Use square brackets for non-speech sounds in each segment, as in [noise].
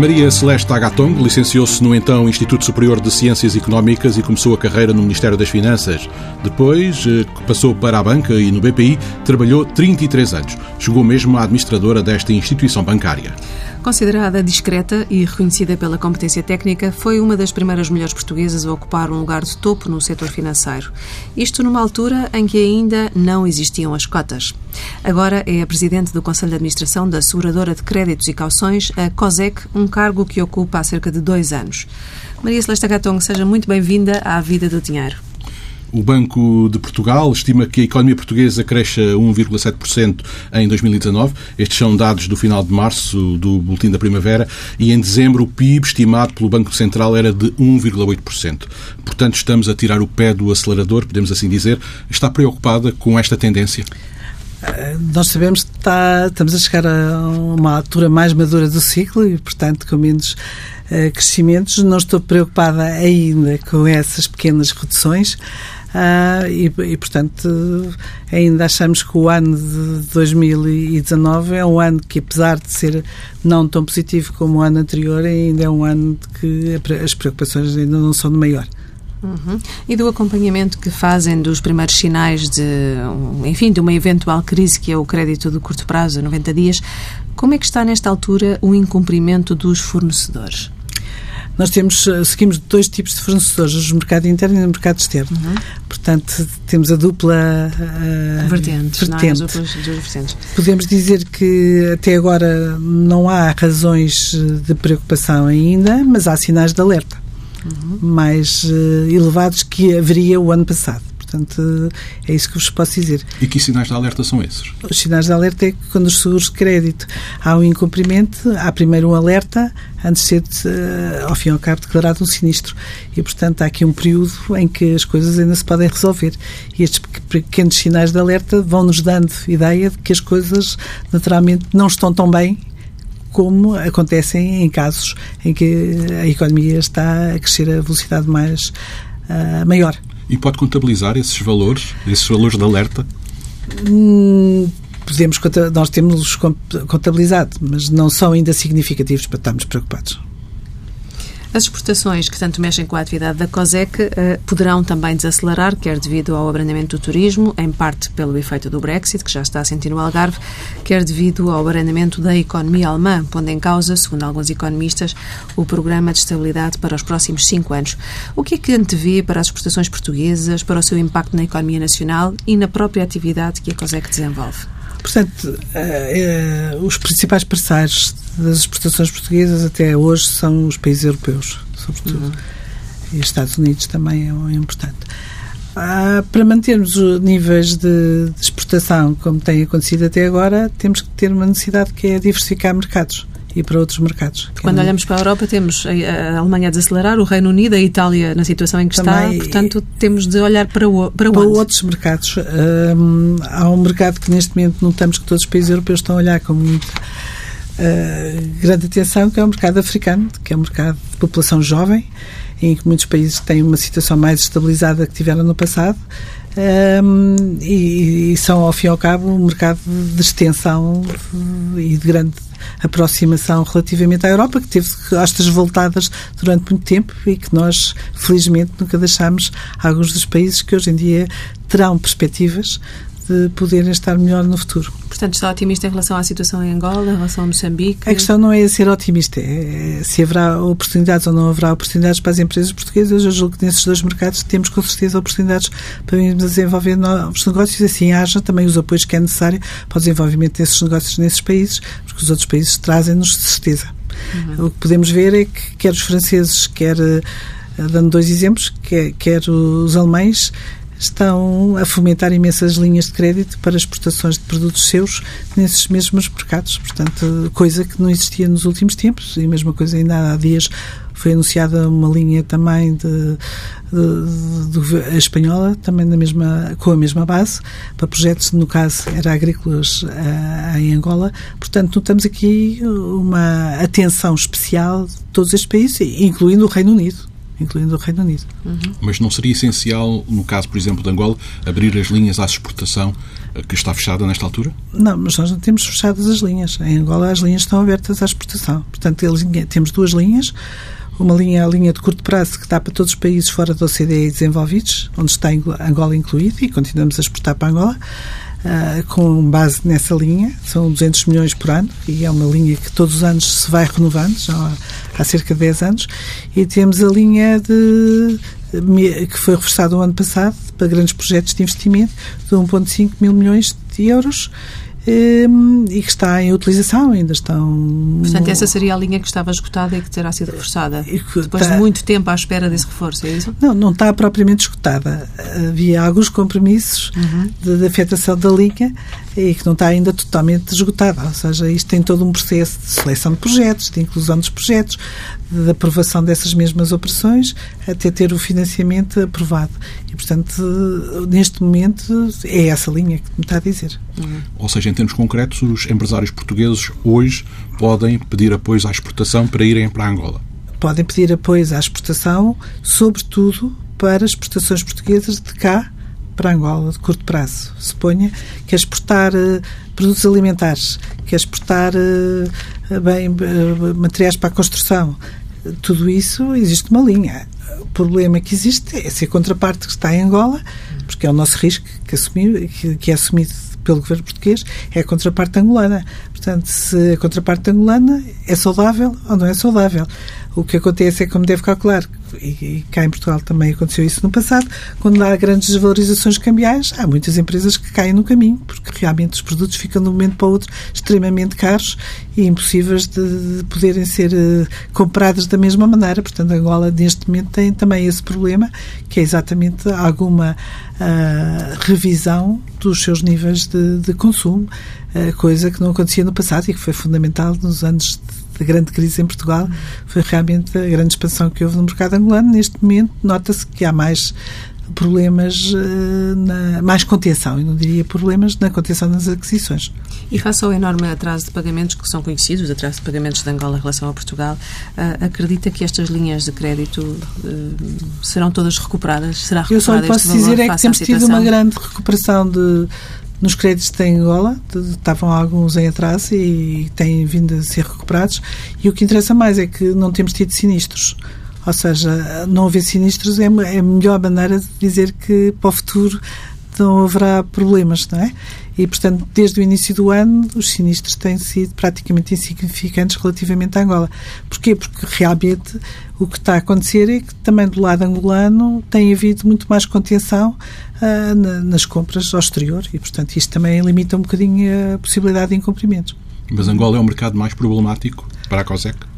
Maria Celeste Agatong licenciou-se no então Instituto Superior de Ciências Económicas e começou a carreira no Ministério das Finanças. Depois eh, passou para a banca e no BPI trabalhou 33 anos. Chegou mesmo à administradora desta instituição bancária. Considerada discreta e reconhecida pela competência técnica, foi uma das primeiras mulheres portuguesas a ocupar um lugar de topo no setor financeiro. Isto numa altura em que ainda não existiam as cotas. Agora é a presidente do Conselho de Administração da Seguradora de Créditos e Cauções, a COSEC, um cargo que ocupa há cerca de dois anos. Maria Celeste Gatong, seja muito bem-vinda à Vida do Dinheiro. O Banco de Portugal estima que a economia portuguesa cresça 1,7% em 2019. Estes são dados do final de março do Boletim da Primavera e em dezembro o PIB estimado pelo Banco Central era de 1,8%. Portanto, estamos a tirar o pé do acelerador, podemos assim dizer. Está preocupada com esta tendência? Eh, nós sabemos que está, estamos a chegar a uma altura mais madura do ciclo e, portanto, com menos uh, crescimentos. Não estou preocupada ainda com essas pequenas reduções. Uh, e, e, portanto, ainda achamos que o ano de 2019 é um ano que, apesar de ser não tão positivo como o ano anterior, ainda é um ano que as preocupações ainda não são de maior. Uhum. E do acompanhamento que fazem dos primeiros sinais de, enfim, de uma eventual crise que é o crédito de curto prazo, 90 dias, como é que está nesta altura o incumprimento dos fornecedores? Nós temos, eh, seguimos dois tipos de fornecedores, o mercado interno e o mercado externo. Uhum. Portanto, temos a dupla uh, vertente. Podemos dizer que até agora não há razões de preocupação ainda, mas há sinais de alerta uhum. mais uh, elevados que haveria o ano passado. Portanto, é isso que vos posso dizer. E que sinais de alerta são esses? Os sinais de alerta é que quando os seguros de crédito há um incumprimento, há primeiro um alerta antes de ser, uh, ao fim e ao cabo, declarado um sinistro. E, portanto, há aqui um período em que as coisas ainda se podem resolver. E estes pequenos sinais de alerta vão-nos dando ideia de que as coisas, naturalmente, não estão tão bem como acontecem em casos em que a economia está a crescer a velocidade mais uh, maior. E pode contabilizar esses valores, esses valores de alerta? Hum, podemos, nós temos-los contabilizado, mas não são ainda significativos para estarmos preocupados. As exportações que tanto mexem com a atividade da COSEC eh, poderão também desacelerar, quer devido ao abrandamento do turismo, em parte pelo efeito do Brexit, que já está a sentir no Algarve, quer devido ao abrandamento da economia alemã, pondo em causa, segundo alguns economistas, o programa de estabilidade para os próximos cinco anos. O que é que antevê para as exportações portuguesas, para o seu impacto na economia nacional e na própria atividade que a COSEC desenvolve? Portanto, eh, eh, os principais parceiros das exportações portuguesas até hoje são os países europeus, sobretudo. Uhum. E os Estados Unidos também é importante. Ah, para mantermos os níveis de, de, exportação como tem acontecido até agora, temos que ter uma necessidade que é diversificar mercados e para outros mercados. Quando é olhamos para a Europa, temos a Alemanha a desacelerar, o Reino Unido, a Itália na situação em que está, portanto, temos de olhar para, o, para, para outros mercados. Um, há um mercado que neste momento notamos que todos os países europeus estão a olhar com muita uh, grande atenção, que é o mercado africano, que é um mercado de população jovem, em que muitos países têm uma situação mais estabilizada que tiveram no passado. Um, e, e, são, ao fim e ao cabo, um mercado de extensão e de grande aproximação relativamente à Europa, que teve costas voltadas durante muito tempo e que nós, felizmente, nunca deixámos alguns dos países que hoje em dia terão perspectivas de poderem estar melhor no futuro. Portanto, está otimista em relação à situação em Angola, em relação a Moçambique? A questão não é ser otimista, é se haverá oportunidades ou não haverá oportunidades para as empresas portuguesas. Eu julgo que nesses dois mercados temos com certeza oportunidades para desenvolver novos negócios, assim haja também os apoios que é necessário para o desenvolvimento desses negócios nesses países, porque os outros países trazem-nos de certeza. Uhum. O que podemos ver é que quer os franceses, quer eh, dando dois exemplos, quer, quer os alemães, estão a fomentar imensas linhas de crédito para exportações de produtos seus nesses mesmos mercados. Portanto, coisa que não existia nos últimos tempos e a mesma coisa ainda há dias foi anunciada uma linha também de, de, de, espanhola, também na mesma, com a mesma base, para projetos, no caso, era agrícolas uh, em Angola. Portanto, notamos aqui uma atenção especial de todos estes países, incluindo o Reino Unido incluindo o Reino Unido. Uhum. Mas não seria essencial, no caso, por exemplo, de Angola, abrir as linhas à exportação eh, que está fechada nesta altura? Não, mas nós não temos fechadas as linhas. Em Angola as linhas estão abertas à exportação. Portanto, temos duas linhas. Uma linha, a linha de curto prazo, que dá para todos os países fora da OCDE desenvolvidos, onde está Angola incluído, e continuamos a exportar para Angola. Uh, com base nessa linha, são 200 milhões por ano e é uma linha que todos os anos se vai renovando, já há, há cerca de 10 anos, e temos a linha de que foi reforçada o ano passado para grandes projetos de investimento de 1,5 mil milhões de euros e que está em utilização, ainda estão... Portanto, essa seria a linha que estava esgotada e que terá sido reforçada, depois está... de muito tempo à espera desse reforço, é isso? Não, não está propriamente esgotada. Havia alguns compromissos uhum. de, de afetação da linha e que não está ainda totalmente esgotada, ou seja, isto tem todo um processo de seleção de projetos, de inclusão dos projetos, de aprovação dessas mesmas operações, até ter o financiamento aprovado. E, portanto, neste momento é essa linha que me está a dizer. Uhum. Ou seja, em termos concretos, os empresários portugueses hoje podem pedir apoio à exportação para irem para Angola? Podem pedir apoio à exportação, sobretudo para exportações portuguesas de cá para Angola de curto prazo. Suponha que exportar uh, produtos alimentares, que exportar uh, bem, uh, materiais para a construção, tudo isso existe uma linha. O problema que existe é se a contraparte que está em Angola, porque é o nosso risco que, assumiu, que, que é assumido pelo governo português, é a contraparte angolana. Portanto, se a contraparte angolana é saudável ou não é saudável. O que acontece é, como deve calcular, e cá em Portugal também aconteceu isso no passado, quando há grandes desvalorizações cambiais, há muitas empresas que caem no caminho, porque realmente os produtos ficam de um momento para o outro extremamente caros e impossíveis de, poderem ser uh, comprados da mesma maneira. Portanto, Angola, neste momento, tem também esse problema, que é exatamente alguma uh, revisão dos seus níveis de, de consumo, uh, coisa que não acontecia no passado e que foi fundamental nos anos de da grande crise em Portugal foi realmente a grande expansão que houve no mercado angolano. Neste momento, nota-se que há mais problemas, eh, na, mais contenção, e não diria problemas na contenção das aquisições. E face ao enorme atraso de pagamentos que são conhecidos, atraso de pagamentos de Angola em relação a Portugal, uh, acredita que estas linhas de crédito uh, serão todas recuperadas? Será recuperada Eu só lhe posso dizer é que temos tido uma grande recuperação de nos créditos de Angola, estavam alguns em atraso e têm vindo a ser recuperados. E o que interessa mais é que não temos tido sinistros. Ou seja, não haver sinistros é, é a melhor maneira de dizer que para o futuro não haverá problemas, não é? E, portanto, desde o início do ano, os sinistros têm sido praticamente insignificantes relativamente à Angola. Porquê? Porque realmente o que está a acontecer é que também do lado angolano tem havido muito mais contenção uh, na, nas compras ao exterior e, portanto, isto também limita um bocadinho a possibilidade de incumprimentos. Mas Angola é um mercado mais problemático para a COSEC?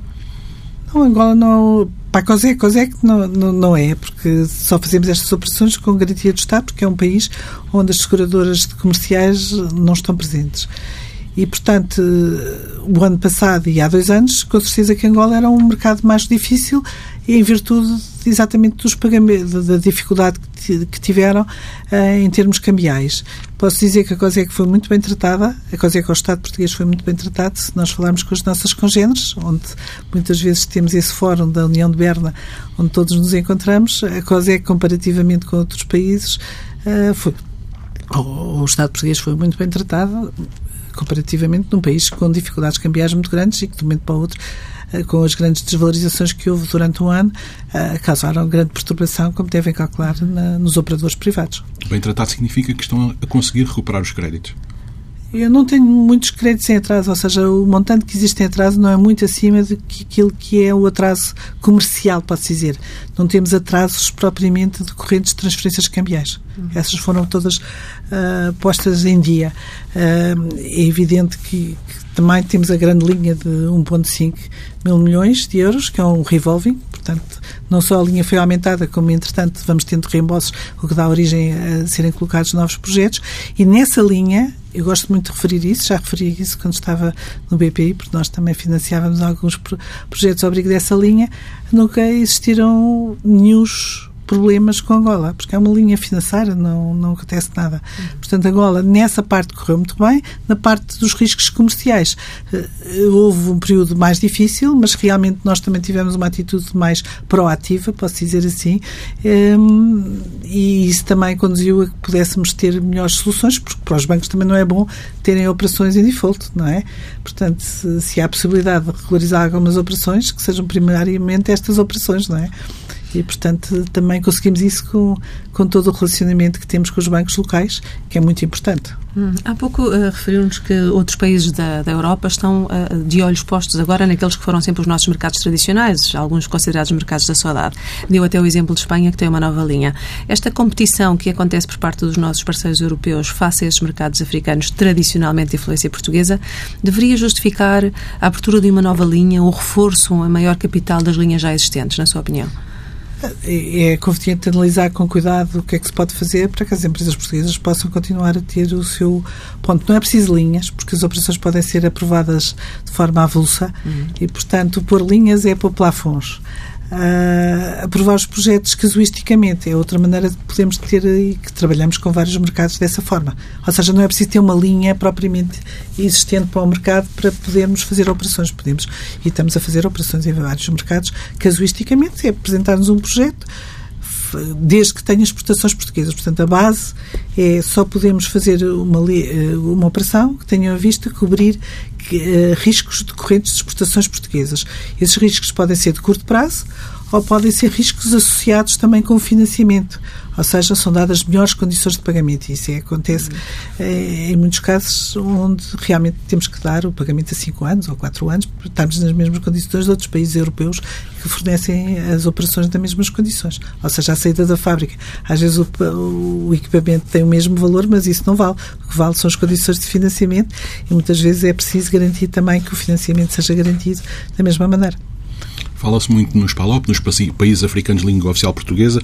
Não, Angola não. Para COSEC, COSEC não, não, não, é, porque só fazemos estas operações com garantia do Estado, porque é um país onde as seguradoras comerciais não estão presentes. E, portanto, o ano passado e há dois anos, com certeza que Angola era um mercado mais difícil em virtude exatamente dos pagamentos, da dificuldade que tiveram uh, em termos cambiais. Posso dizer que a COSEC foi muito bem tratada, a COSEC ao Estado português foi muito bem tratado, se nós falarmos com as nossas congêneres, onde muitas vezes temos esse fórum da União de Berna, onde todos nos encontramos, a COSEC, comparativamente com outros países, uh, foi, o, Estado português foi muito bem tratado, comparativamente num país com dificuldades cambiais muito grandes e que de um momento para o outro eh, com as grandes desvalorizações que houve durante um ano, eh, causaram grande perturbação, como devem calcular, na, nos operadores privados. Bem tratado significa que estão a conseguir recuperar os créditos? Eu não tenho muitos créditos em atraso, ou seja, o montante que existe em atraso não é muito acima do que aquilo que é o atraso comercial, pode-se dizer. Não temos atrasos propriamente decorrentes de transferências cambiais. Uhum. Essas foram todas uh, postas em dia. Uh, é evidente que, que, também temos a grande linha de 1,5 mil milhões de euros, que é um revolving, portanto, não só a linha foi aumentada, como, entretanto, vamos tendo reembolsos, o que dá origem a serem colocados novos projetos, e nessa linha eu gosto muito de referir isso, já referi isso quando estava no BPI, porque nós também financiávamos alguns projetos ao abrigo dessa linha. Nunca existiram nenhum problemas com Angola, porque é uma linha financeira, não, não acontece nada. Portanto, Angola, nessa parte, correu muito bem. Na parte dos riscos comerciais, eh, houve um período mais difícil, mas realmente nós também tivemos uma atitude mais proativa, posso dizer assim, ehm, e isso também conduziu a que pudéssemos ter melhores soluções, porque para os bancos também não é bom terem operações em default, não é? Portanto, se, se há possibilidade de regularizar algumas operações, que sejam primariamente estas operações, não é? E, portanto, também conseguimos isso com, com todo o relacionamento que temos com os bancos locais, que é muito importante. Hum, há pouco uh, referiu-nos que outros países da, da Europa estão uh, de olhos postos agora naqueles que foram sempre os nossos mercados tradicionais, alguns considerados mercados da saudade. Deu até o exemplo de Espanha, que tem uma nova linha. Esta competição que acontece por parte dos nossos parceiros europeus face a esses mercados africanos tradicionalmente de influência portuguesa, deveria justificar a abertura de uma nova linha, o reforço, a maior capital das linhas já existentes, na sua opinião? É conveniente analisar com cuidado o que é que se pode fazer para que as empresas portuguesas possam continuar a ter o seu ponto. Não é preciso linhas, porque as operações podem ser aprovadas de forma avulsa uhum. e, portanto, pôr linhas é pôr plafons uh, aprovar os projetos casuisticamente. É outra maneira de podermos ter e que trabalhamos com vários mercados dessa forma. Ou seja, não é preciso ter uma linha propriamente existente para o mercado para podermos fazer operações. Podemos e estamos a fazer operações em vários mercados casuisticamente. É apresentar-nos um projeto desde que tenha exportações portuguesas. Portanto, a base é só podemos fazer uma, eh, uma operação que tenha a vista cobrir uh, riscos decorrentes de exportações portuguesas. Esses riscos podem ser de curto prazo ou podem ser riscos associados também com o financiamento. Ou seja, são dadas melhores condições de pagamento. E isso é, acontece é, em muitos casos onde realmente temos que dar o pagamento a 5 anos ou 4 anos, porque estamos nas mesmas condições de outros países europeus que fornecem as operações nas mesmas condições. Ou seja, a saída da fábrica. Às vezes o, o equipamento tem o mesmo valor, mas isso não vale. O que vale são as condições de financiamento e muitas vezes é preciso garantir também que o financiamento seja garantido da mesma maneira. Fala-se muito nos PALOP, nos países africanos de língua oficial portuguesa.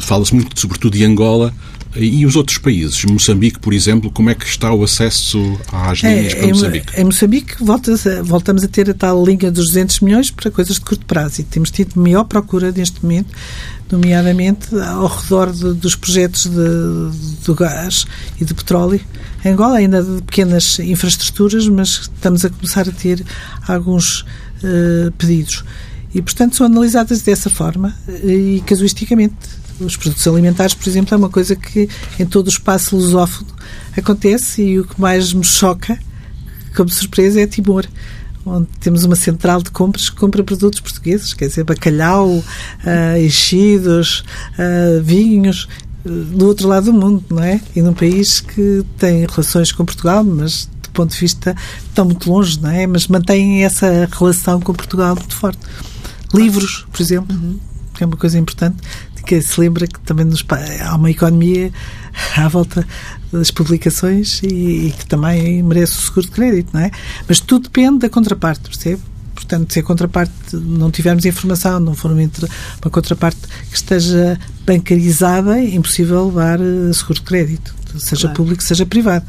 Fala-se muito, sobretudo, de Angola. E os outros países? Moçambique, por exemplo, como é que está o acesso às linhas é, para Moçambique? Em Moçambique voltamos a ter a tal linha dos 200 milhões para coisas de curto prazo e temos tido maior procura neste momento, nomeadamente ao redor de, dos projetos de, de gás e de petróleo. Em Angola ainda de pequenas infraestruturas, mas estamos a começar a ter alguns uh, pedidos. E, portanto, são analisadas dessa forma e casuisticamente. Os produtos alimentares, por exemplo, é uma coisa que em todo o espaço lusófono acontece e o que mais me choca, como surpresa, é Timor onde temos uma central de compras que compra produtos portugueses, quer dizer, bacalhau, uh, enchidos, uh, vinhos, do outro lado do mundo, não é? E num país que tem relações com Portugal, mas do ponto de vista estão muito longe, não é? Mas mantém essa relação com Portugal muito forte. Livros, por exemplo, uhum. que é uma coisa importante, que se lembra que também nos, há uma economia [laughs] à volta das publicações e, e, que também merece o seguro de crédito, não é? Mas tudo depende da contraparte, percebe? Portanto, se a contraparte não tivermos informação, não for uma, contraparte que esteja bancarizada, é impossível levar eh, seguro de crédito, seja claro. público, seja privado.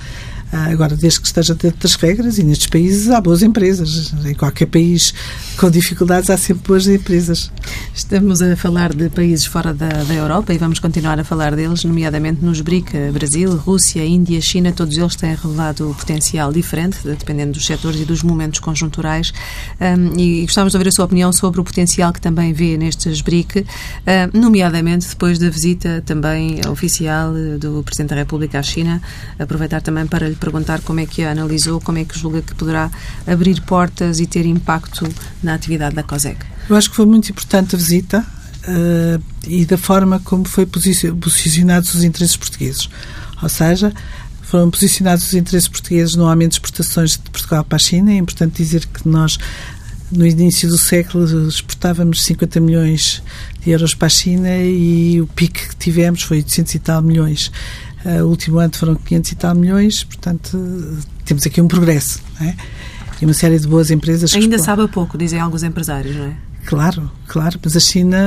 Ah, agora, desde que esteja dentro das regras, e nestes países há boas empresas. Em qualquer país com dificuldades há sempre boas empresas. Estamos a falar de países fora da, da Europa e vamos continuar a falar deles, nomeadamente nos BRIC, Brasil, Rússia, Índia, China, todos eles têm revelado potencial diferente, dependendo dos setores e dos momentos conjunturais. Um, e gostávamos de ouvir a sua opinião sobre o potencial que também vê nestes BRIC, um, nomeadamente depois da visita também oficial do Presidente da República à China. Aproveitar também para lhe perguntar como é que a analisou, como é que julga que poderá abrir portas e ter impacto na atividade da COSEC. Eu acho que foi muito importante a visita uh, e da forma como foi posicionados os interesses portugueses. Ou seja, foram posicionados os interesses portugueses no aumento de exportações de Portugal para a China. É importante dizer que nós, no início do século, exportávamos 50 milhões de euros para a China e o pico que tivemos foi 800 e tal milhões. Uh, o último ano foram 500 e tal milhões, portanto, temos aqui um progresso. Não é? E uma série de boas empresas. Ainda que... sabe a pouco, dizem alguns empresários, não é? Claro, claro, mas a China,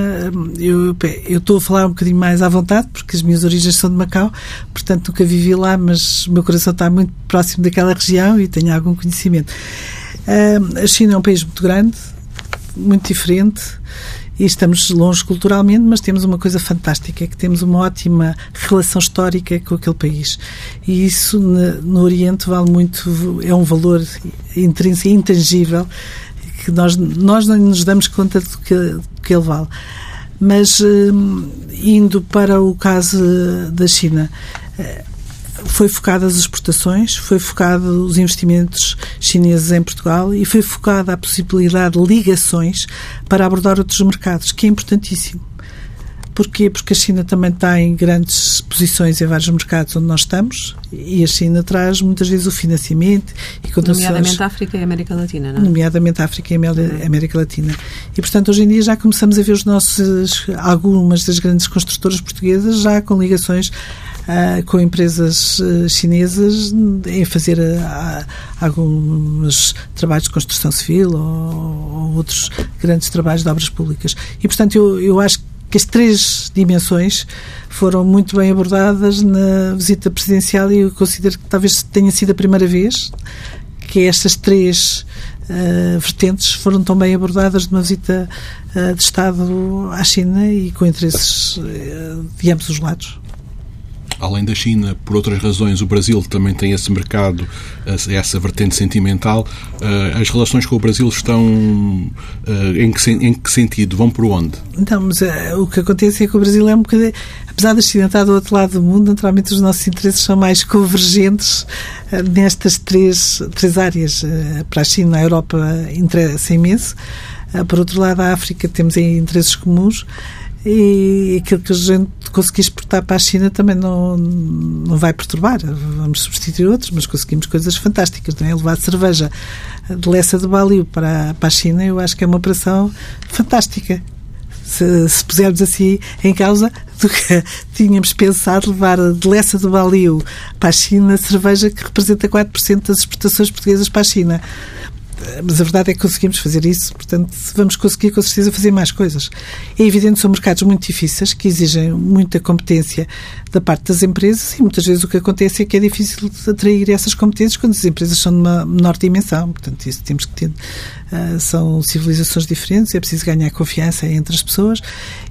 eu, eu estou a falar um bocadinho mais à vontade, porque as minhas origens são de Macau, portanto nunca vivi lá, mas o meu coração está muito próximo daquela região e tenho algum conhecimento. A China é um país muito grande, muito diferente e estamos longe culturalmente, mas temos uma coisa fantástica, é que temos uma ótima relação histórica com aquele país. E isso no Oriente vale muito, é um valor intrínseco, intangível, que nós, nós não nos damos conta do que, do que ele vale. Mas hum, indo para o caso da China, eh, foi focada as exportações, foi focado os investimentos chineses em Portugal e foi focada a possibilidade de ligações para abordar outros mercados, que é importantíssimo. Porquê? Porque a China também tem grandes posições em vários mercados onde nós estamos e a China traz muitas vezes o financiamento e condições... Nomeadamente África e América Latina, não é? Nomeadamente África e América Latina. E, portanto, hoje em dia já começamos a ver os nossos, algumas das grandes construtoras portuguesas já com ligações uh, com empresas uh, chinesas em fazer uh, alguns trabalhos de construção civil ou, ou, outros grandes trabalhos de obras públicas. E, portanto, eu, eu acho que as três dimensões foram muito bem abordadas na visita presidencial e eu considero que talvez tenha sido a primeira vez que estas três uh, vertentes foram tão bem abordadas numa visita uh, de Estado à China e com interesses uh, de ambos os lados além da China, por outras razões, o Brasil também tem esse mercado, essa vertente sentimental. Eh, as relações com o Brasil estão eh, em que, em que sentido? Vão por onde? Então, mas uh, o que acontece é que o Brasil é um bocadinho, apesar da China estar do outro lado do mundo, naturalmente os nossos interesses são mais convergentes nestas três, três áreas. Para a China, a Europa interessa imenso. por outro lado, a África temos interesses comuns e aquilo que a gente conseguir exportar para a China também não, não vai perturbar. Vamos substituir outros, mas conseguimos coisas fantásticas. Não é? Levar cerveja de Lessa de Baliu para, para a China, eu acho que é uma operação fantástica. Se, se pusermos assim em causa [laughs] do que tínhamos pensado levar de Lessa de Baliu para a China cerveja que representa 4% das exportações portuguesas para a China mas a verdade é que conseguimos fazer isso, portanto, vamos conseguir com certeza fazer mais coisas. É evidente que são mercados muito difíceis, que exigem muita competência da parte das empresas e muitas vezes o que acontece é que é difícil atrair essas competências quando as empresas são de uma menor dimensão. Portanto, isso temos que ter. Uh, são civilizações diferentes, é preciso ganhar confiança entre as pessoas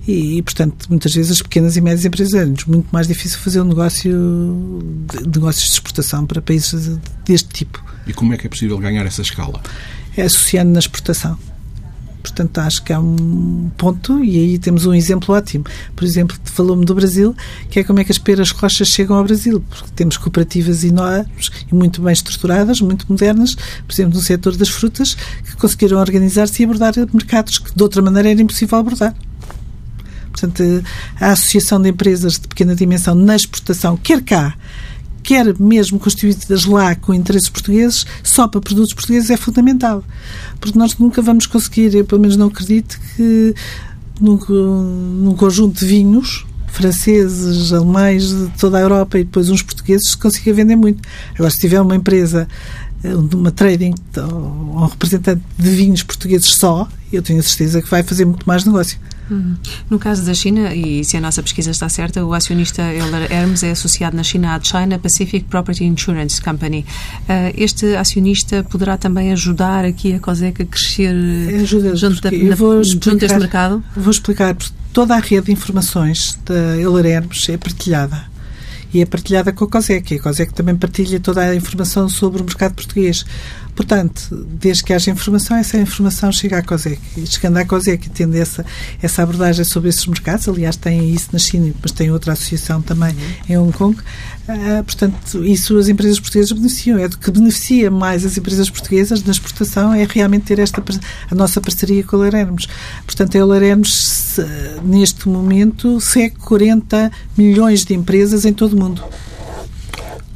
e, e, portanto, muitas vezes as pequenas e médias empresas é muito mais difícil fazer um negócio, de, negócios de exportação para países deste tipo. E como é que é possível ganhar essa escala? É associando na exportação. Portanto, acho que é um ponto e aí temos um exemplo ótimo. Por exemplo, falou-me do Brasil, que é como é que as peras rochas chegam ao Brasil, porque temos cooperativas enormes e muito bem estruturadas, muito modernas, por exemplo, no setor das frutas, que conseguiram organizar-se e abordar mercados que de outra maneira era impossível abordar. Portanto, a associação de empresas de pequena dimensão na exportação, quer cá, quer mesmo constituídas lá com interesses portugueses, só para produtos portugueses é fundamental. Porque nós nunca vamos conseguir, eu pelo menos não acredito, que num, num conjunto de vinhos franceses, alemães, de toda a Europa e depois uns portugueses se consiga vender muito. Agora, se tiver uma empresa, eh, uma trading, ou um representante de vinhos portugueses só, eu tenho a certeza que vai fazer muito mais negócio. Uhum. No caso da China, e se a nossa pesquisa está certa, o acionista Euler Hermes é associado na China à China Pacific Property Insurance Company. Uh, este acionista poderá também ajudar aqui a COSEC a crescer Ajuda, junto, da, na, vou explicar, junto deste mercado? Vou explicar. Toda a rede de informações da Euler Hermes é partilhada e é partilhada com a COSEC. E a COSEC também partilha toda a informação sobre o mercado português. Portanto, desde que haja informação, essa informação chega à COSEC. E chegando à COSEC e tendo essa, essa abordagem sobre esses mercados, aliás, tem isso na China, mas tem outra associação também em Hong Kong, uh, portanto, isso as empresas portuguesas beneficiam. É do que beneficia mais as empresas portuguesas na exportação é realmente ter esta a nossa parceria com a Leremos. Portanto, a Leremos, neste momento, segue 40 milhões de empresas em todo o mundo.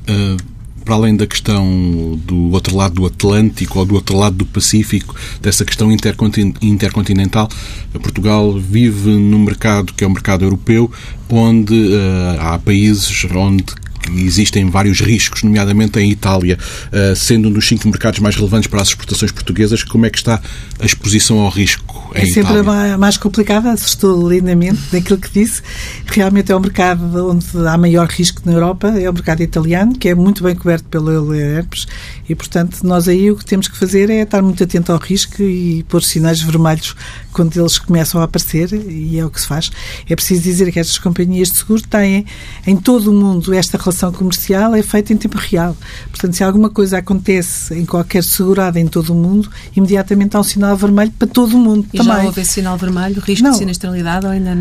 Uh para além da questão do outro lado do Atlântico ou do outro lado do Pacífico, dessa questão intercontinental, Portugal vive num mercado que é o mercado europeu, onde uh, há países onde existem vários riscos, nomeadamente em Itália, uh, sendo um dos cinco mercados mais relevantes para as exportações portuguesas, como é que está a exposição ao risco em É sempre Itália? mais complicado, assustou lindamente daquilo que disse. Realmente é o mercado onde há maior risco na Europa, é o mercado italiano, que é muito bem coberto pela Herpes e, portanto, nós aí o que temos que fazer é estar muito atento ao risco e pôr sinais vermelhos quando eles começam a aparecer e é o que se faz. É preciso dizer que estas companhias de seguro têm em todo o mundo esta relação comercial é feita em tempo real. Portanto, se alguma coisa acontece em qualquer segurada em todo o mundo, imediatamente há um sinal vermelho para todo o mundo E também. já houve esse sinal vermelho, risco Não. de sinistralidade ou ainda...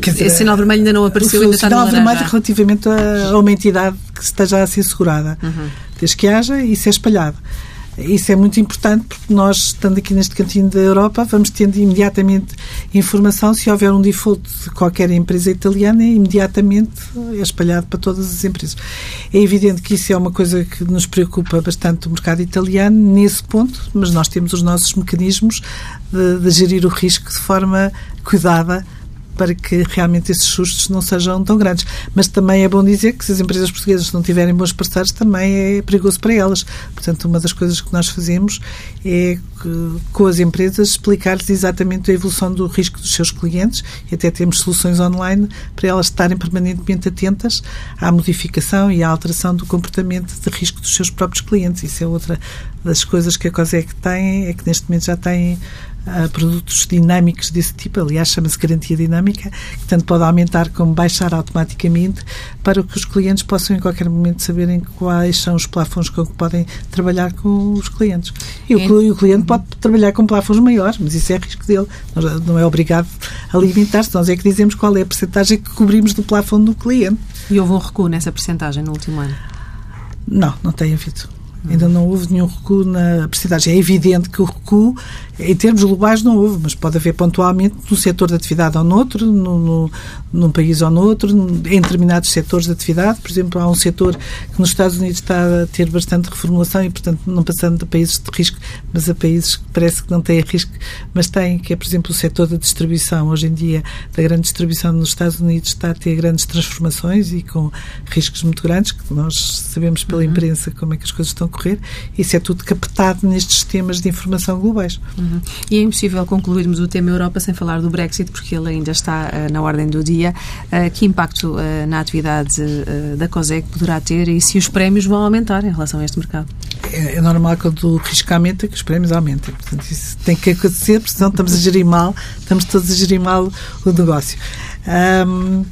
Quer dizer, esse sinal vermelho ainda não apareceu, ainda está no sinal vermelho laranja. relativamente a, a uma entidade que esteja a ser segurada. Uhum. Desde que haja, isso é espalhado. Isso é muito importante porque nós, estando aqui neste cantinho da Europa, vamos tendo imediatamente informação. Se houver um default de qualquer empresa italiana, imediatamente é espalhado para todas as empresas. É evidente que isso é uma coisa que nos preocupa bastante o mercado italiano nesse ponto, mas nós temos os nossos mecanismos de, de gerir o risco de forma cuidada para que realmente esses sustos não sejam tão grandes. Mas também é bom dizer que se as empresas portuguesas não tiverem bons parceiros, também é perigoso para elas. Portanto, uma das coisas que nós fazemos é, que, com as empresas, explicar-lhes exatamente a evolução do risco dos seus clientes e até temos soluções online para elas estarem permanentemente atentas à modificação e à alteração do comportamento de risco dos seus próprios clientes. Isso é outra das coisas que a COSEC tem, é que neste momento já tem a produtos dinâmicos desse tipo, aliás, chama-se garantia dinâmica, que tanto pode aumentar como baixar automaticamente para que os clientes possam em qualquer momento saberem quais são os plafons com que podem trabalhar com os clientes. E o, É. cli- o cliente pode trabalhar com plafons maiores, mas isso é risco dele. Não é obrigado a limitar-se. Nós é que dizemos qual é a percentagem que cobrimos do plafond do cliente. E houve um recuo nessa percentagem no último ano. Não, não tem havido. Ainda não houve nenhum recuo na percentagem. É evidente que o recuo, em termos globais, não houve, mas pode haver pontualmente num setor de atividade ou noutro, no, no, num país ou noutro, em determinados setores de atividade. Por exemplo, há um setor que nos Estados Unidos está a ter bastante reformulação e, portanto, não passando a países de risco, mas a países que parece que não têm risco, mas têm, que é, por exemplo, o setor da distribuição. Hoje em dia, da grande distribuição nos Estados Unidos está a ter grandes transformações e com riscos muito grandes, que nós sabemos pela imprensa como é que as coisas estão a correr. Isso é tudo captado nestes sistemas de informação globais. Uhum. E é impossível concluirmos o tema Europa sem falar do Brexit, porque ele ainda está uh, na ordem do dia. Uh, que impacto uh, na atividade da COSEC poderá ter e se os prémios vão aumentar em relação a este mercado? É, é normal que o risco aumenta que os prémios aumentem. Portanto, isso tem que acontecer, porque senão estamos a gerir mal, estamos todos a gerir mal o negócio. Um,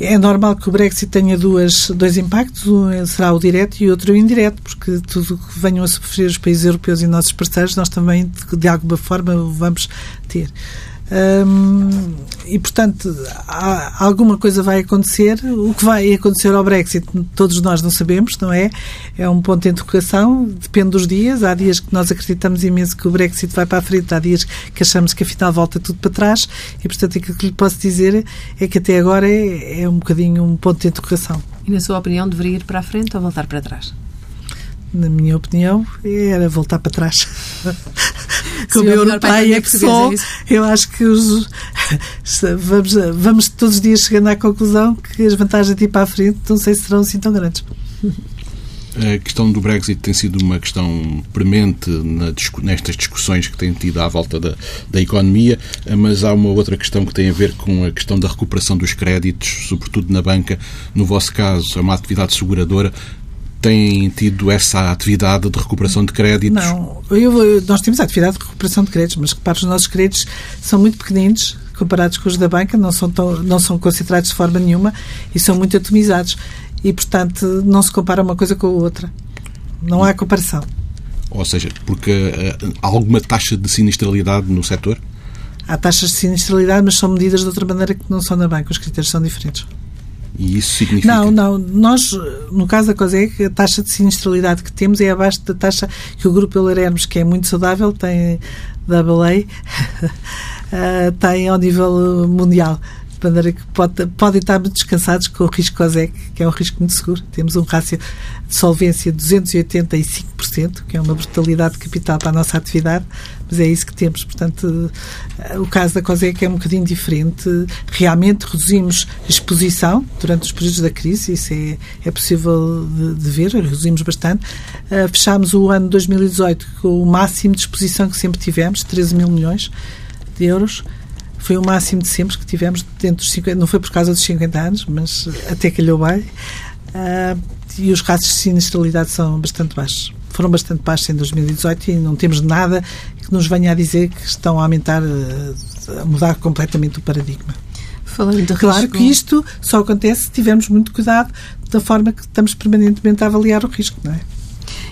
é normal que o Brexit tenha duas, dois impactos, um será o direto e outro o indireto, porque tudo que venham a sofrer os países europeus e nossos parceiros, nós também, de, alguma forma, vamos ter. Hum, e, portanto, há, alguma coisa vai acontecer. O que vai acontecer ao Brexit, todos nós não sabemos, não é? É um ponto de interrogação, depende dos dias. Há dias que nós acreditamos imenso que o Brexit vai para a frente, há dias que achamos que afinal volta tudo para trás. E, portanto, aquilo que lhe posso dizer é que até agora é, é um bocadinho um ponto de interrogação. E, na sua opinião, deveria ir para a frente ou voltar para trás? Na minha opinião, era voltar para trás. [laughs] Como Sim, europeia que sou, é eu acho que os, [laughs] vamos, vamos todos os dias chegando à conclusão que as vantagens de ir para a frente não sei se serão assim tão grandes. A questão do Brexit tem sido uma questão premente na, nestas discussões que têm tido à volta da, da economia, mas há uma outra questão que tem a ver com a questão da recuperação dos créditos, sobretudo na banca. No vosso caso, é uma atividade seguradora têm tido essa atividade de recuperação de créditos? Não, eu, nós temos a atividade de recuperação de créditos, mas repare, os nossos créditos são muito pequeninos comparados com os da banca, não são, tão, não são concentrados de forma nenhuma e são muito atomizados. E, portanto, não se compara uma coisa com a outra. Não há comparação. Ou seja, porque há alguma taxa de sinistralidade no setor? Há taxas de sinistralidade, mas são medidas de outra maneira que não são na banca. Os critérios são diferentes. E isso significa? Não, não. Nós, no caso da COSEC, a taxa de sinistralidade que temos é abaixo da taxa que o Grupo Eulerermos, que é muito saudável, tem AA, [laughs] tem ao nível mundial. De maneira que pode, podem estar muito descansados com o risco COSEC, que é um risco muito seguro. Temos um rácio de solvência de 285%, que é uma brutalidade de capital para a nossa atividade, mas é isso que temos. Portanto, o caso da COSEC é um bocadinho diferente. Realmente reduzimos a exposição durante os períodos da crise, isso é, é possível de, de ver, reduzimos bastante. Uh, fechámos o ano 2018 com o máximo de exposição que sempre tivemos, 13 mil milhões. de euros. Foi o máximo de sempre que tivemos dentro dos 50, não foi por causa dos 50 anos, mas até calhou bem. Uh, e os rastros de sinistralidade são bastante baixos. Foram bastante baixos em 2018 e não temos nada que nos venha a dizer que estão a aumentar, a mudar completamente o paradigma. Falando de claro risco... que isto só acontece se tivermos muito cuidado da forma que estamos permanentemente a avaliar o risco, não é?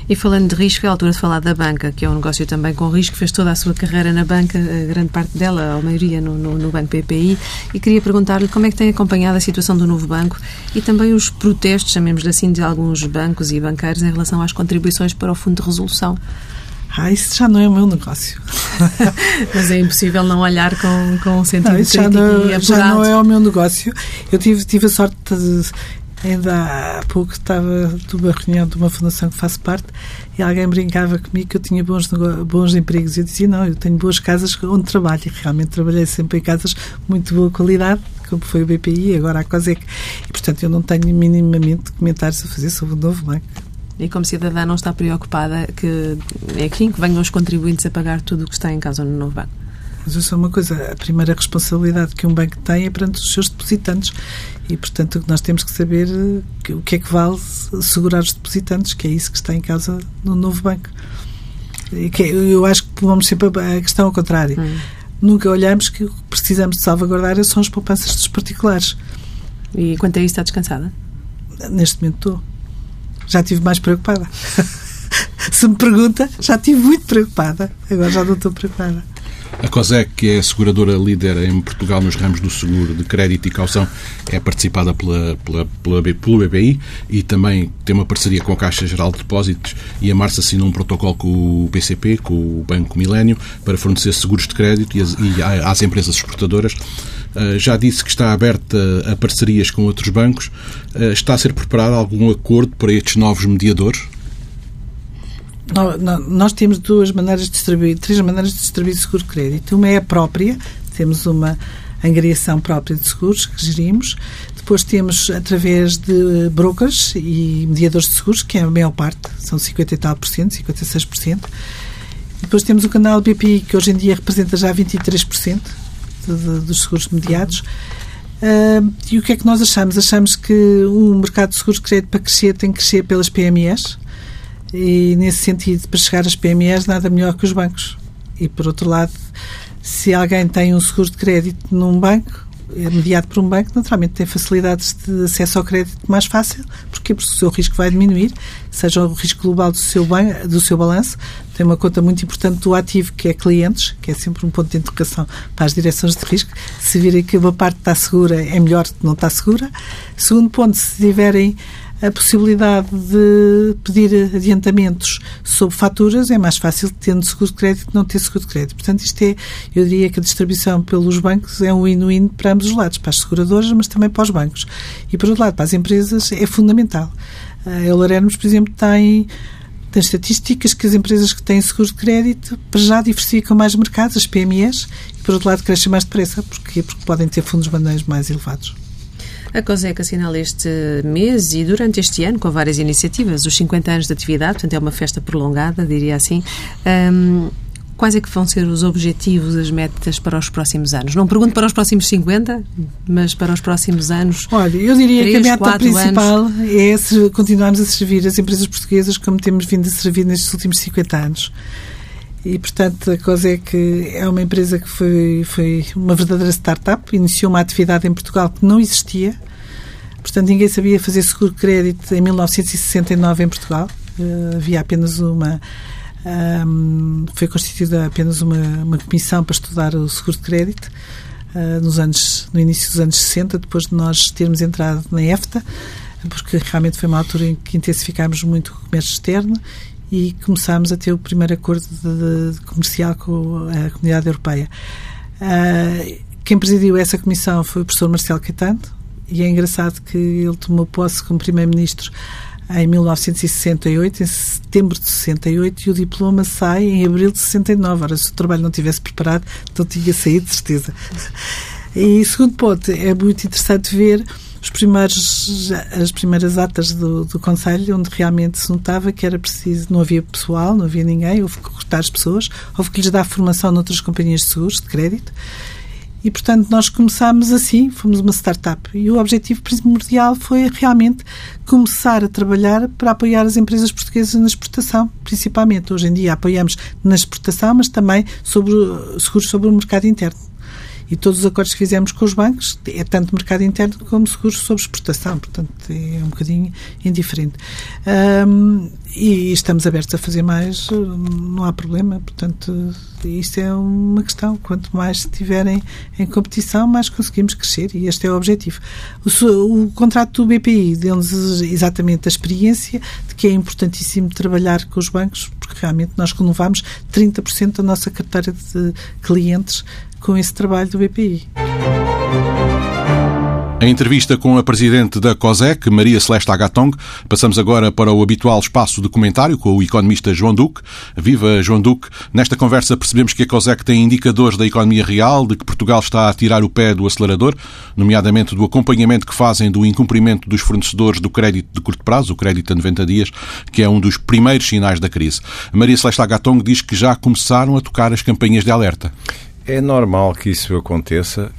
E falando de risco, é a altura de falar da banca, que é um negócio também com risco, fez toda a sua carreira na banca, grande parte dela, a maioria no, no, no Banco PPI, e queria perguntar-lhe como é que tem acompanhado a situação do novo banco e também os protestos, chamemos assim, de alguns bancos e banqueiros em relação às contribuições para o Fundo de Resolução. Ah, isso já não é o meu negócio. [laughs] Mas é impossível não olhar com, com um sentido não, já não, já não é o meu negócio. Eu tive, tive a sorte de. Ainda há pouco estava de uma reunião de uma fundação que faço parte e alguém brincava comigo que eu tinha bons, bons empregos. Eu dizia, não, eu tenho boas casas onde trabalho. E realmente trabalhei sempre em casas de muito boa qualidade, como foi o BPI, agora a COSEC. E, portanto, eu não tenho minimamente comentários a fazer sobre o novo banco e como cidadã não está preocupada que, enfim, que venham os contribuintes a pagar tudo o que está em causa no novo banco? Mas isso é uma coisa, a primeira responsabilidade que um banco tem é perante os seus depositantes e, portanto, nós temos que saber que, o que é que vale segurar os depositantes, que é isso que está em causa no novo banco. E que, eu acho que vamos sempre a questão ao contrário. Hum. Nunca olhamos que o que precisamos de salvaguardar são as poupanças dos particulares. E quanto a isso está descansada? Neste momento estou já estive mais preocupada. [laughs] Se me pergunta, já estive muito preocupada. Agora já não estou preocupada. A COSEC, que é a seguradora líder em Portugal nos ramos do seguro de crédito e caução, é participada pela, pela, pela, pelo BPI e também tem uma parceria com a Caixa Geral de Depósitos e a Marça assinou um protocolo com o BCP, com o Banco Milênio, para fornecer seguros de crédito e, as, e às empresas exportadoras. Uh, já disse que está aberta a parcerias com outros bancos. Uh, está a ser preparado algum acordo para estes novos mediadores? nós temos duas maneiras de distribuir, três maneiras de distribuir seguro crédito. Uma é a própria, temos uma angariação própria de seguros que gerimos. Depois temos através de brokers e mediadores de seguros, que é a maior parte, são 50 e tal por cento, 56%. Depois temos o canal BPI, que hoje em dia representa já 23% de, de, dos seguros mediados. Uh, e o que é que nós achamos? Achamos que um mercado de seguros de crédito para crescer tem que crescer pelas PMEs, e, nesse sentido, para chegar às PMEs, nada melhor que os bancos. E, por outro lado, se alguém tem um seguro de crédito num banco, é mediado por um banco, naturalmente tem facilidades de acesso ao crédito mais fácil. Porque o seu risco vai diminuir, seja o risco global do seu, banco, do seu balanço. Tem uma conta muito importante do ativo, que é clientes, que é sempre um ponto de interrogação para as direções de risco. Se virem que uma parte está segura, é melhor que não está segura. Segundo ponto, se tiverem a possibilidade de pedir adiantamentos sobre faturas é mais fácil tendo seguro de crédito que não ter seguro de crédito. Portanto, isto é, eu diria que a distribuição pelos bancos é um win-win para ambos os lados, para as seguradoras, mas também para os bancos. E, por outro lado, para as empresas é fundamental. A Eulerermos, por exemplo, tem tem estatísticas que as empresas que têm seguro de crédito para já diversificam mais mercados, as PMEs, e por outro lado crescem mais depressa. Porquê? Porque podem ter fundos bandeiros mais elevados. A COSEC assinala este mês e durante este ano, com várias iniciativas, os 50 anos de atividade, portanto é uma festa prolongada, diria assim. Um, quais é que vão ser os objetivos, as metas para os próximos anos? Não pergunto para os próximos 50, mas para os próximos anos. Olha, eu diria 3, que a meta principal anos. é continuarmos a servir as empresas portuguesas como temos vindo a servir nestes últimos 50 anos. E, portanto, a coisa é que é uma empresa que foi, foi uma verdadeira startup, iniciou uma atividade em Portugal que não existia. Portanto, ninguém sabia fazer seguro crédito em 1969 em Portugal. Uh, havia apenas uma. Um, foi constituída apenas uma, uma comissão para estudar o seguro de crédito uh, nos anos, no início dos anos 60, depois de nós termos entrado na EFTA, porque realmente foi uma altura em que intensificámos muito o comércio externo e começámos a ter o primeiro acordo de, de comercial com a Comunidade Europeia. Uh, quem presidiu essa comissão foi o professor Marcelo Caetano e é engraçado que ele tomou posse como primeiro-ministro em 1968, em setembro de 68, e o diploma sai em abril de 69. Ora, se o trabalho não tivesse preparado, então tinha saído, de certeza. E segundo ponto, é muito interessante ver os primeiros, as primeiras atas do, do Conselho, onde realmente se notava que era preciso, não havia pessoal, não havia ninguém, houve que cortar as pessoas, houve que lhes dar formação noutras companhias de seguros, de crédito, e, portanto, nós começámos assim, fomos uma startup. E o objetivo primordial foi realmente começar a trabalhar para apoiar as empresas portuguesas na exportação, principalmente. Hoje em dia apoiamos na exportação, mas também sobre seguros sobre o mercado interno. E todos os acordos que fizemos com os bancos é tanto mercado interno como seguros sobre exportação, portanto é um bocadinho indiferente. Um, e estamos abertos a fazer mais, não há problema, portanto isto é uma questão. Quanto mais estiverem em competição, mais conseguimos crescer e este é o objetivo. O, o contrato do BPI deu-nos exatamente a experiência de que é importantíssimo trabalhar com os bancos, porque realmente nós renovamos 30% da nossa carteira de clientes com esse trabalho do BPI. Em entrevista com a presidente da COSEC, Maria Celeste Agatong, passamos agora para o habitual espaço de comentário com o economista João Duque. Viva João Duque! Nesta conversa percebemos que a COSEC tem indicadores da economia real, de que Portugal está a tirar o pé do acelerador, nomeadamente do acompanhamento que fazem do incumprimento dos fornecedores do crédito de curto prazo, o crédito a 90 dias, que é um dos primeiros sinais da crise. Maria Celeste Agatong diz que já começaram a tocar as campanhas de alerta. É normal que isso aconteça,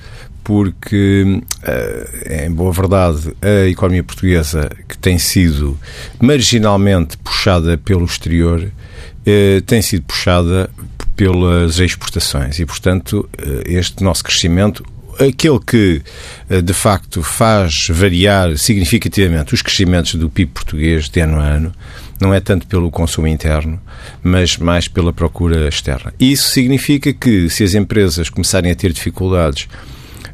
porque, eh, em boa verdade, a economia portuguesa, que tem sido marginalmente puxada pelo exterior, eh, tem sido puxada pelas exportações. E, portanto, eh, este nosso crescimento aquele que de facto faz variar significativamente os crescimentos do PIB português de ano a ano não é tanto pelo consumo interno, mas mais pela procura externa. Isso significa que se as empresas começarem a ter dificuldades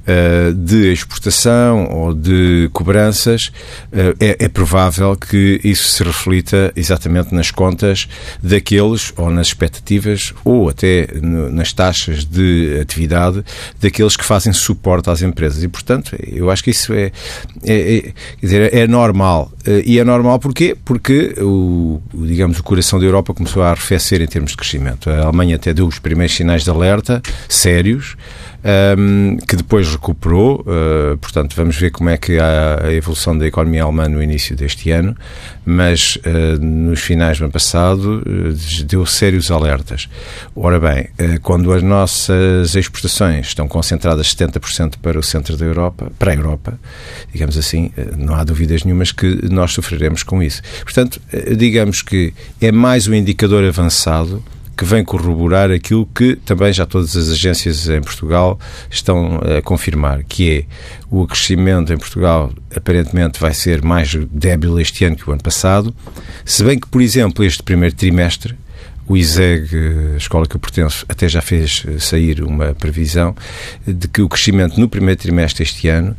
uh, de exportação ou de cobranças, uh, é, é, provável que isso se reflita exatamente nas contas daqueles, ou nas expectativas, ou até no, nas taxas de atividade daqueles que fazem suporte às empresas. E, portanto, eu acho que isso é, é, é, dizer, é normal. Uh, e é normal porquê? Porque o, digamos, o coração da Europa começou a arrefecer em termos de crescimento. A Alemanha até deu os primeiros sinais de alerta sérios um, que depois recuperou. Uh, portanto, vamos ver como é que há a evolução da economia alemã no início deste ano, mas uh, nos finais do ano passado uh, deu sérios alertas. Ora bem, quando as nossas exportações estão concentradas 70% para o centro da Europa, para a Europa, digamos assim, não há dúvidas nenhumas que nós sofreremos com isso. Portanto, digamos que é mais um indicador avançado que vem corroborar aquilo que também já todas as agências em Portugal estão a confirmar, que é o crescimento em Portugal aparentemente vai ser mais débil este ano que o ano passado, se bem que, por exemplo, este primeiro trimestre o ISEG, a escola que eu pertenço, até já fez sair uma previsão de que o crescimento no primeiro trimestre este ano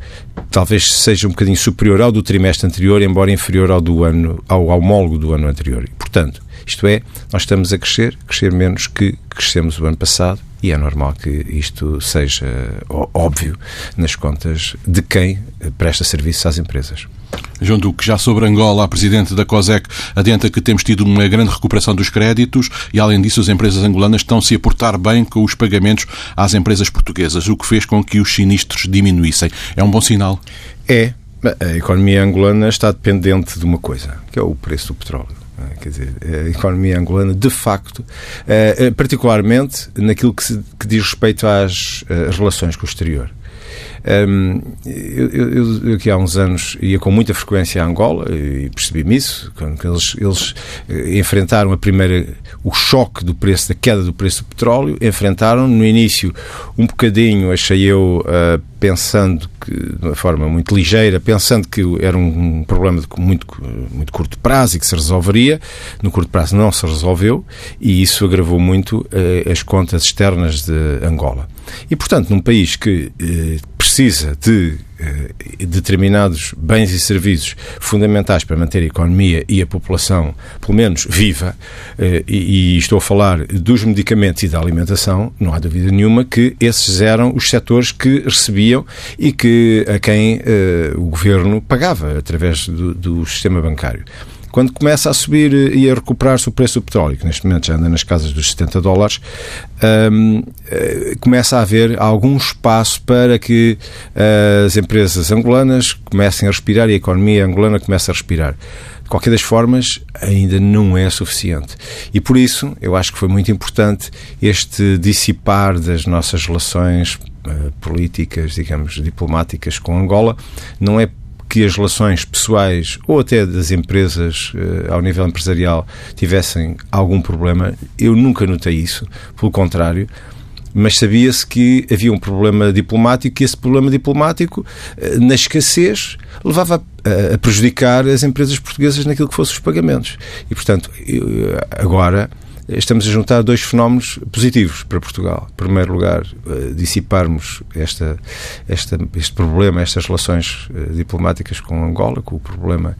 talvez seja um bocadinho superior ao do trimestre anterior, embora inferior ao do ano, ao homólogo do ano anterior. portanto, isto é, nós estamos a crescer, crescer menos que crescemos o ano passado e é normal que isto seja óbvio nas contas de quem presta serviço às empresas. João Duque, já sobre Angola, a Presidente da COSEC adianta que temos tido uma grande recuperação dos créditos e, além disso, as empresas angolanas estão-se a portar bem com os pagamentos às empresas portuguesas, o que fez com que os sinistros diminuíssem. É um bom sinal? É. A economia angolana está dependente de uma coisa, que é o preço do petróleo. É? Quer dizer, a economia angolana, de facto, eh, eh, particularmente naquilo que, se, que diz respeito às relações com o exterior. Um, eu, eu, eu, aqui há uns anos ia com muita frequência a Angola e percebi-me isso, quando eles, eles enfrentaram a primeira, o choque do preço, da queda do preço do petróleo, enfrentaram no início um bocadinho, achei eu, uh, pensando que, de uma forma muito ligeira, pensando que era um problema de muito, muito curto prazo e que se resolveria. No curto prazo não se resolveu e isso agravou muito uh, as contas externas de Angola. E, portanto, num país que uh, precisa de uh, determinados bens e serviços fundamentais para manter a economia e a população, pelo menos, viva, e, e estou a falar dos medicamentos e da alimentação, não há dúvida nenhuma que esses eram os setores que recebiam e que a quem uh, o governo pagava através do, do sistema bancário. Quando começa a subir e a recuperar-se o preço do petróleo, que neste momento já anda nas casas dos 70 dólares, um, eh, começa a haver algum espaço para que uh, as empresas angolanas comecem a respirar e a economia angolana comece a respirar. De qualquer das formas, ainda não é suficiente. E por isso, eu acho que foi muito importante este dissipar das nossas relações políticas, digamos, diplomáticas com Angola. Não é que as relações pessoais ou até das empresas uh, ao nível empresarial tivessem algum problema. Eu nunca notei isso. Pelo contrário, mas sabia-se que havia um problema diplomático e esse problema diplomático, uh, na escassez, levava a, prejudicar as empresas portuguesas naquilo que fossem os pagamentos. E, portanto, eu, agora estamos a juntar dois fenómenos positivos para Portugal. Em primeiro lugar, eh, dissiparmos esta, esta, este problema, estas relações eh, diplomáticas com Angola, com o problema,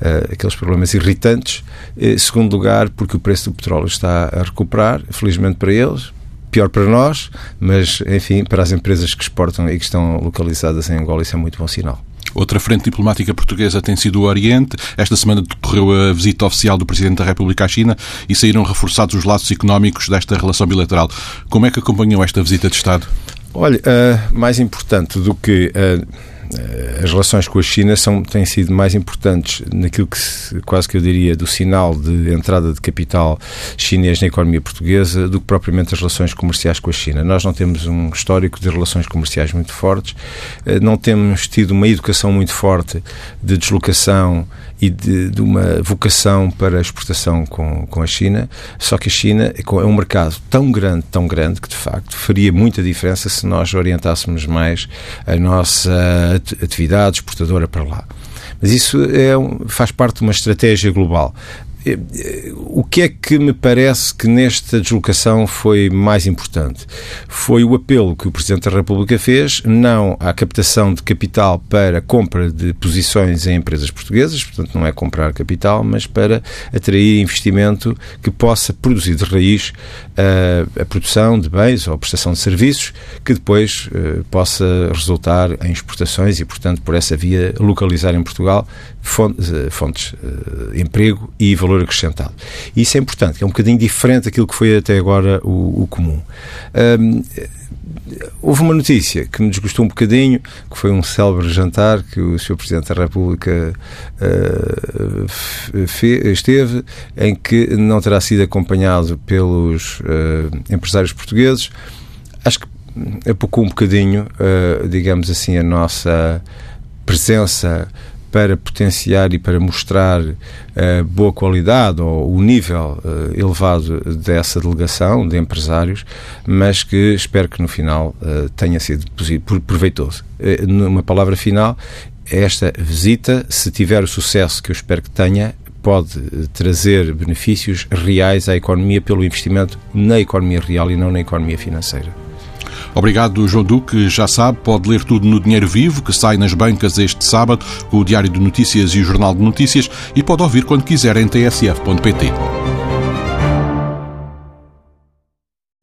eh, aqueles problemas irritantes. Em segundo lugar, porque o preço do petróleo está a recuperar, felizmente para eles, pior para nós, mas, enfim, para as empresas que exportam e que estão localizadas em Angola, isso é muito bom sinal. Outra frente diplomática portuguesa tem sido o Oriente. Esta semana decorreu a visita oficial do Presidente da República à China e saíram reforçados os laços económicos desta relação bilateral. Como é que acompanhou esta visita de Estado? Olha, uh, mais importante do que. Uh as relações com a China são, têm sido mais importantes naquilo que quase que eu diria do sinal de entrada de capital chinês na economia portuguesa do que propriamente as relações comerciais com a China. Nós não temos um histórico de relações comerciais muito fortes, eh, não temos tido uma educação muito forte de deslocação e de, de, uma vocação para exportação com, com a China, só que a China é, é um mercado tão grande, tão grande, que de facto faria muita diferença se nós orientássemos mais a nossa atividade exportadora para lá. Mas isso é, faz parte de uma estratégia global. O que é que me parece que nesta deslocação foi mais importante? Foi o apelo que o Presidente da República fez, não à captação de capital para compra de posições em empresas portuguesas, portanto não é comprar capital, mas para atrair investimento que possa produzir de raiz a, a produção de bens ou a prestação de serviços que depois possa resultar em exportações e, portanto, por essa via localizar em Portugal fontes, fontes emprego e valor acrescentado. E isso é importante, é um bocadinho diferente daquilo que foi até agora o, o comum. Um, houve uma notícia que me desgostou um bocadinho, que foi um célebre jantar que o Sr. Presidente da República uh, esteve, em que não terá sido acompanhado pelos uh, empresários portugueses. Acho que apocou um bocadinho, uh, digamos assim, a nossa presença para potenciar e para mostrar uh, boa qualidade ou o nível uh, elevado dessa delegação de empresários, mas que espero que no final uh, tenha sido proveitoso. numa palavra final, esta visita, se tiver o sucesso que eu espero que tenha, pode trazer benefícios reais à economia pelo investimento na economia real e não na economia financeira. Obrigado, João Duque. Já sabe, pode ler tudo no Dinheiro Vivo, que sai nas bancas este sábado, com o Diário de Notícias e o Jornal de Notícias, e pode ouvir quando quiser em tsf.pt.